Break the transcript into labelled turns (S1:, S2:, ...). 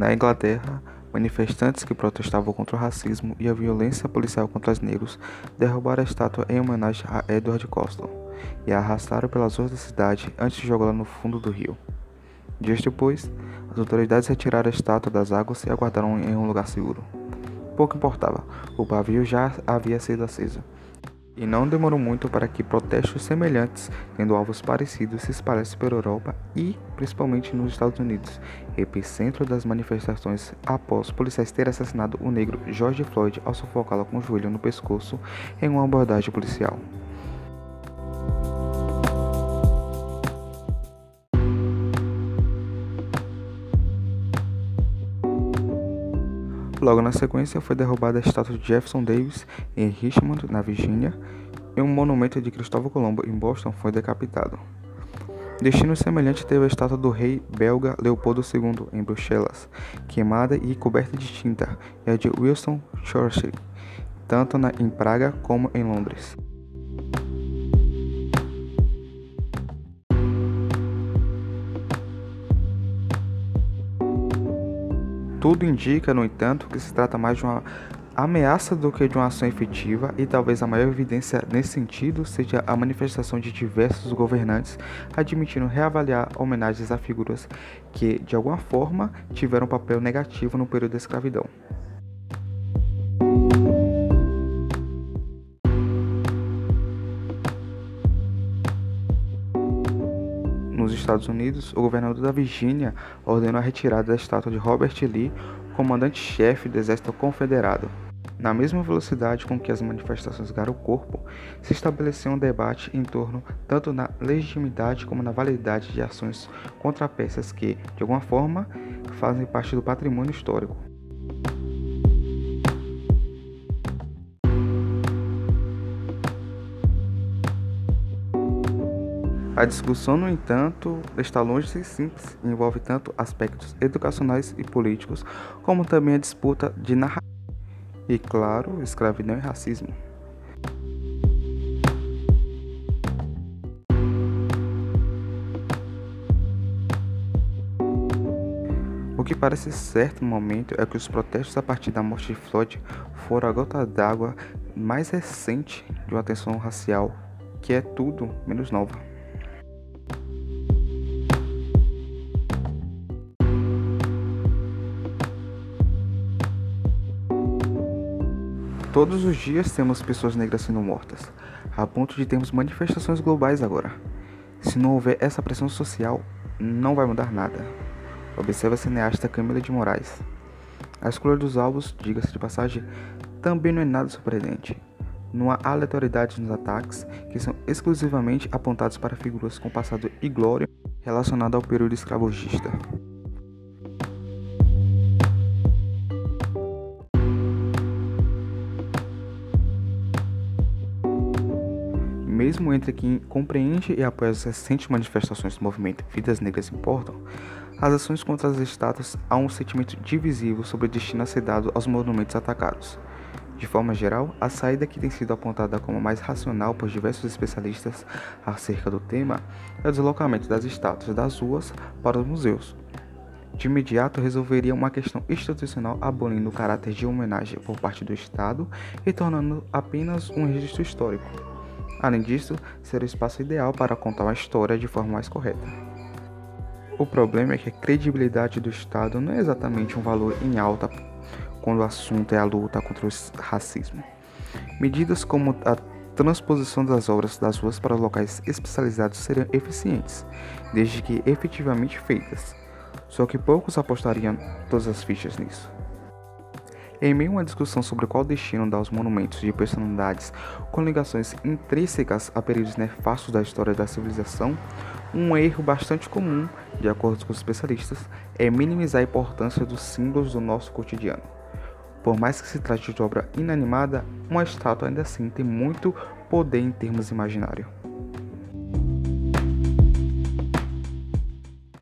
S1: Na Inglaterra, manifestantes que protestavam contra o racismo e a violência policial contra os negros derrubaram a estátua em homenagem a Edward Colston e a arrastaram pelas ruas da cidade antes de jogá-la no fundo do rio. Dias depois, as autoridades retiraram a estátua das águas e a guardaram em um lugar seguro. Pouco importava, o pavio já havia sido aceso. E não demorou muito para que protestos semelhantes, tendo alvos parecidos, se espalhassem pela Europa e, principalmente, nos Estados Unidos, epicentro das manifestações após policiais terem assassinado o negro George Floyd ao sufocá-lo com o joelho no pescoço em uma abordagem policial. Logo na sequência foi derrubada a estátua de Jefferson Davis em Richmond, na Virgínia, e um monumento de Cristóvão Colombo em Boston foi decapitado. Destino semelhante teve a estátua do rei belga Leopoldo II em Bruxelas, queimada e coberta de tinta, e a de Winston Churchill, tanto na, em Praga como em Londres. Tudo indica, no entanto, que se trata mais de uma ameaça do que de uma ação efetiva, e talvez a maior evidência nesse sentido seja a manifestação de diversos governantes admitindo reavaliar homenagens a figuras que, de alguma forma, tiveram um papel negativo no período da escravidão. Estados Unidos, o governador da Virgínia ordenou a retirada da estátua de Robert Lee, comandante-chefe do Exército Confederado. Na mesma velocidade com que as manifestações ganharam corpo, se estabeleceu um debate em torno tanto na legitimidade como na validade de ações contra peças que, de alguma forma, fazem parte do patrimônio histórico. A discussão, no entanto, está longe de ser simples envolve tanto aspectos educacionais e políticos, como também a disputa de narrativa e, claro, escravidão e racismo. O que parece certo no momento é que os protestos a partir da morte de Floyd foram a gota d'água mais recente de uma tensão racial que é tudo menos nova. Todos os dias temos pessoas negras sendo mortas, a ponto de termos manifestações globais agora. Se não houver essa pressão social, não vai mudar nada. Observa a cineasta Camila de Moraes. A escolha dos alvos, diga-se de passagem, também não é nada surpreendente. Não há aleatoriedade nos ataques, que são exclusivamente apontados para figuras com passado e glória relacionado ao período escravagista. Mesmo entre quem compreende e apoia as recentes manifestações do movimento Vidas Negras Importam, as ações contra as estátuas há um sentimento divisivo sobre o destino a ser dado aos monumentos atacados. De forma geral, a saída que tem sido apontada como mais racional por diversos especialistas acerca do tema é o deslocamento das estátuas das ruas para os museus. De imediato, resolveria uma questão institucional abolindo o caráter de homenagem por parte do Estado e tornando apenas um registro histórico. Além disso, ser o espaço ideal para contar uma história de forma mais correta. O problema é que a credibilidade do Estado não é exatamente um valor em alta quando o assunto é a luta contra o racismo. Medidas como a transposição das obras das ruas para locais especializados seriam eficientes, desde que efetivamente feitas. Só que poucos apostariam todas as fichas nisso. Em meio a uma discussão sobre qual destino dar aos monumentos de personalidades com ligações intrínsecas a períodos nefastos da história da civilização, um erro bastante comum, de acordo com os especialistas, é minimizar a importância dos símbolos do nosso cotidiano. Por mais que se trate de obra inanimada, uma estátua ainda assim tem muito poder em termos imaginários.